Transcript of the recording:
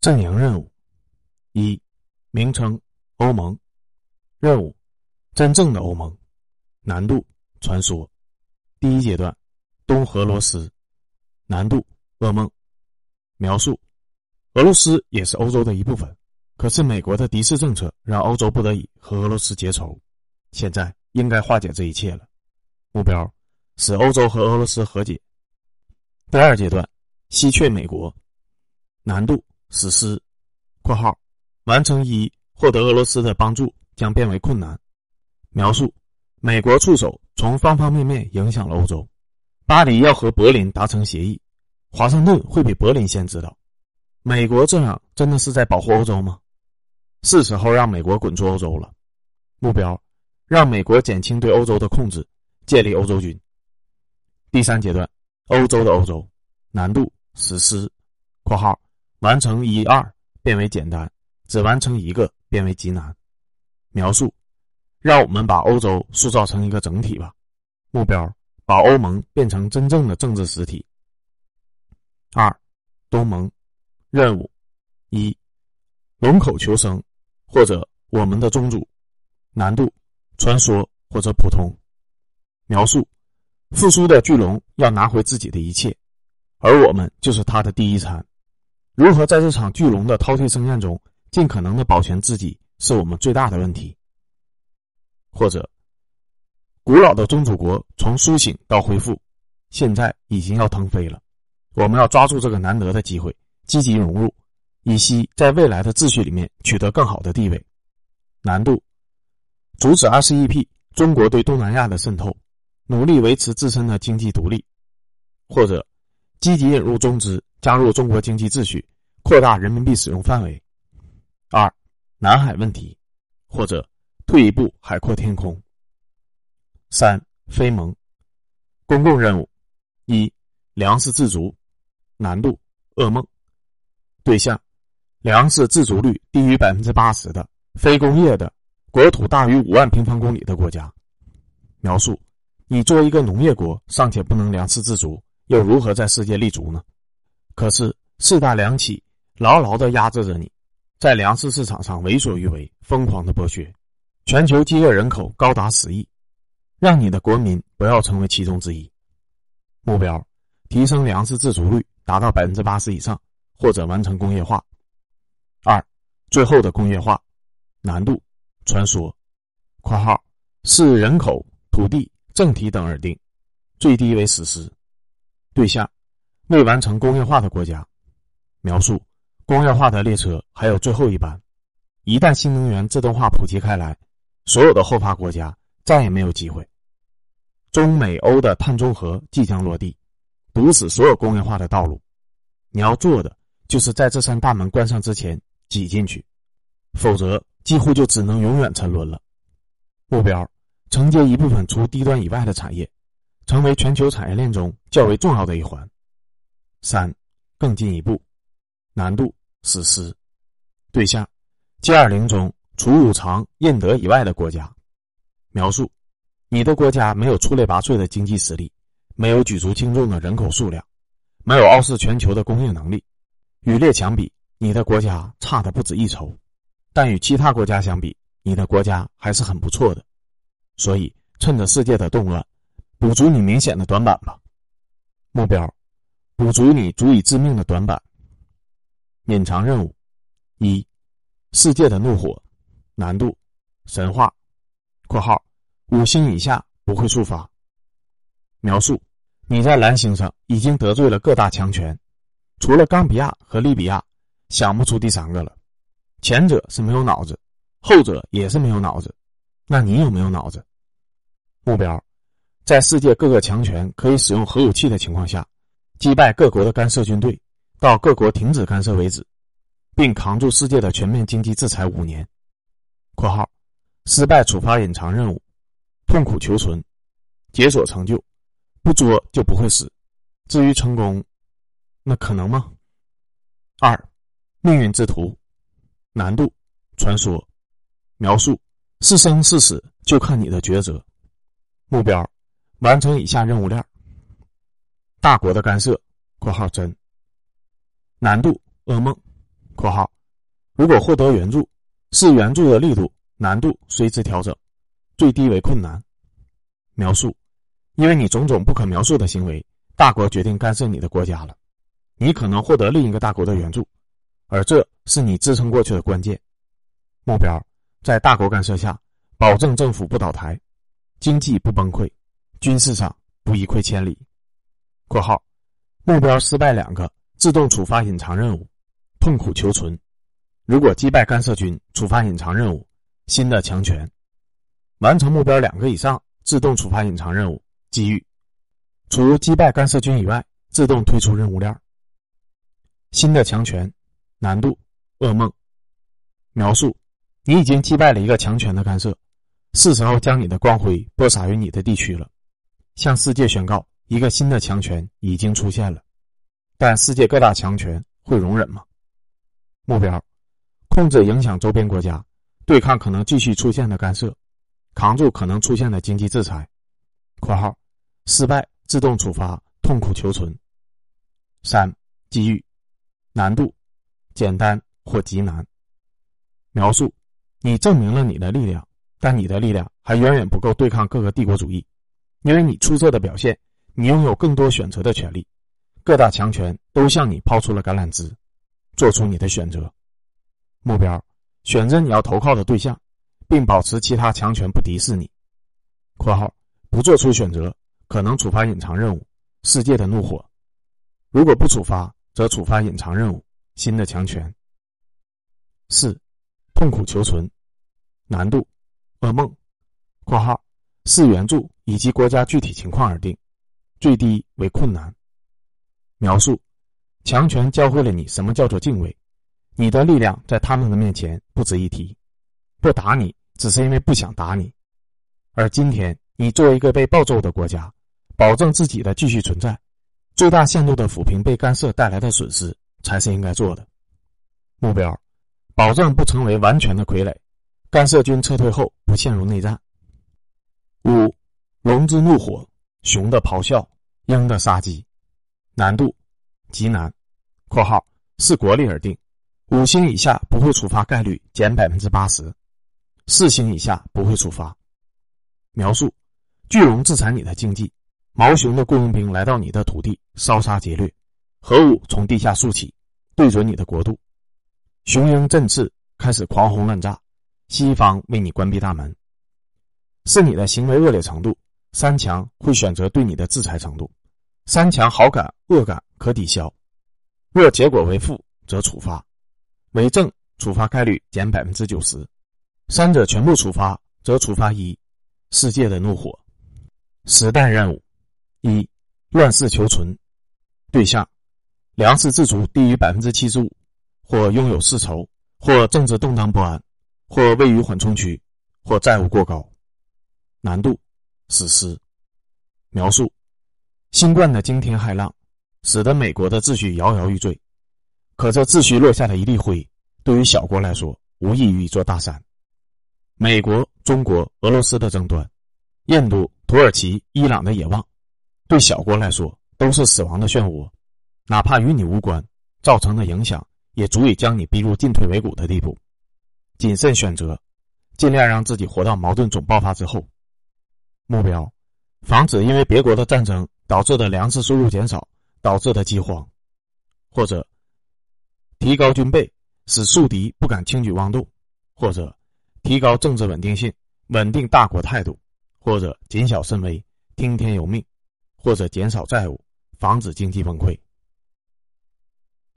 阵营任务：一、名称欧盟，任务真正的欧盟，难度传说，第一阶段东俄罗斯，难度噩梦，描述。俄罗斯也是欧洲的一部分，可是美国的敌视政策让欧洲不得已和俄罗斯结仇，现在应该化解这一切了，目标使欧洲和俄罗斯和解。第二阶段西却美国，难度。实施（括号完成一获得俄罗斯的帮助将变为困难）。描述美国触手从方方面面影响了欧洲。巴黎要和柏林达成协议，华盛顿会比柏林先知道。美国这样真的是在保护欧洲吗？是时候让美国滚出欧洲了。目标让美国减轻对欧洲的控制，建立欧洲军。第三阶段欧洲的欧洲难度实施（括号）。完成一二变为简单，只完成一个变为极难。描述：让我们把欧洲塑造成一个整体吧。目标：把欧盟变成真正的政治实体。二、东盟任务：一、龙口求生，或者我们的宗主。难度：传说或者普通。描述：复苏的巨龙要拿回自己的一切，而我们就是他的第一餐。如何在这场巨龙的饕餮盛宴中尽可能的保全自己，是我们最大的问题。或者，古老的宗主国从苏醒到恢复，现在已经要腾飞了。我们要抓住这个难得的机会，积极融入，以期在未来的秩序里面取得更好的地位。难度：阻止 RCEP 中国对东南亚的渗透，努力维持自身的经济独立，或者积极引入中资。加入中国经济秩序，扩大人民币使用范围。二，南海问题，或者退一步海阔天空。三，非盟公共任务：一，粮食自足，难度噩梦。对象：粮食自足率低于百分之八十的非工业的国土大于五万平方公里的国家。描述：你作为一个农业国，尚且不能粮食自足，又如何在世界立足呢？可是四大粮企牢牢的压制着你，在粮食市场上为所欲为，疯狂的剥削。全球饥饿人口高达十亿，让你的国民不要成为其中之一。目标：提升粮食自足率达到百分之八十以上，或者完成工业化。二，最后的工业化难度传说（括号视人口、土地、政体等而定，最低为实施对象）。未完成工业化的国家，描述工业化的列车还有最后一班。一旦新能源自动化普及开来，所有的后发国家再也没有机会。中美欧的碳中和即将落地，堵死所有工业化的道路。你要做的就是在这扇大门关上之前挤进去，否则几乎就只能永远沉沦了。目标：承接一部分除低端以外的产业，成为全球产业链中较为重要的一环。三，更进一步，难度实施对象，G 二零中除五常、印德以外的国家。描述：你的国家没有出类拔萃的经济实力，没有举足轻重的人口数量，没有傲视全球的工业能力。与列强比，你的国家差的不止一筹，但与其他国家相比，你的国家还是很不错的。所以，趁着世界的动乱，补足你明显的短板吧。目标。补足你足以致命的短板。隐藏任务：一、世界的怒火，难度神话（括号五星以下不会触发）。描述：你在蓝星上已经得罪了各大强权，除了冈比亚和利比亚，想不出第三个了。前者是没有脑子，后者也是没有脑子。那你有没有脑子？目标：在世界各个强权可以使用核武器的情况下。击败各国的干涉军队，到各国停止干涉为止，并扛住世界的全面经济制裁五年。（括号失败触发隐藏任务，痛苦求存，解锁成就，不作就不会死。至于成功，那可能吗？）二，命运之图，难度传说，描述是生是死就看你的抉择。目标完成以下任务链。大国的干涉（括号真）难度噩梦，括号，如果获得援助，是援助的力度、难度随之调整，最低为困难。描述，因为你种种不可描述的行为，大国决定干涉你的国家了，你可能获得另一个大国的援助，而这是你支撑过去的关键。目标，在大国干涉下，保证政府不倒台，经济不崩溃，军事上不一溃千里。括号，目标失败两个，自动触发隐藏任务。痛苦求存，如果击败干涉军，触发隐藏任务，新的强权，完成目标两个以上，自动触发隐藏任务，机遇，除击败干涉军以外，自动退出任务链。新的强权，难度，噩梦，描述，你已经击败了一个强权的干涉，是时候将你的光辉播撒于你的地区了，向世界宣告，一个新的强权已经出现了，但世界各大强权会容忍吗？目标：控制影响周边国家，对抗可能继续出现的干涉，扛住可能出现的经济制裁。（括号失败自动处罚，痛苦求存。）三、机遇，难度，简单或极难。描述：你证明了你的力量，但你的力量还远远不够对抗各个帝国主义，因为你出色的表现，你拥有更多选择的权利，各大强权都向你抛出了橄榄枝。做出你的选择，目标，选择你要投靠的对象，并保持其他强权不敌视你。（括号不做出选择，可能触发隐藏任务，世界的怒火；如果不处罚，则触发隐藏任务，新的强权。）四，痛苦求存，难度，噩梦。（括号四援助以及国家具体情况而定，最低为困难。）描述。强权教会了你什么叫做敬畏，你的力量在他们的面前不值一提，不打你只是因为不想打你，而今天你作为一个被暴揍的国家，保证自己的继续存在，最大限度的抚平被干涉带来的损失才是应该做的。目标，保证不成为完全的傀儡，干涉军撤退后不陷入内战。五，龙之怒火，熊的咆哮，鹰的杀机，难度，极难。括号视国力而定，五星以下不会触发概率减百分之八十，四星以下不会触发。描述：巨龙自残你的经济，毛熊的雇佣兵来到你的土地烧杀劫掠，核武从地下竖起，对准你的国度，雄鹰振翅开始狂轰滥炸，西方为你关闭大门。是你的行为恶劣程度，三强会选择对你的制裁程度，三强好感恶感可抵消。若结果为负，则处罚；为正，处罚概率减百分之九十；三者全部处罚，则处罚一。世界的怒火，时代任务：一、乱世求存，对象：粮食自足低于百分之七十五，或拥有世仇，或政治动荡不安，或位于缓冲区，或债务过高。难度：史诗。描述：新冠的惊天骇浪。使得美国的秩序摇摇欲坠，可这秩序落下的一粒灰，对于小国来说无异于一座大山。美国、中国、俄罗斯的争端，印度、土耳其、伊朗的野望，对小国来说都是死亡的漩涡，哪怕与你无关，造成的影响也足以将你逼入进退维谷的地步。谨慎选择，尽量让自己活到矛盾总爆发之后。目标：防止因为别国的战争导致的粮食收入减少。导致的饥荒，或者提高军备，使宿敌不敢轻举妄动；或者提高政治稳定性，稳定大国态度；或者谨小慎微，听天由命；或者减少债务，防止经济崩溃。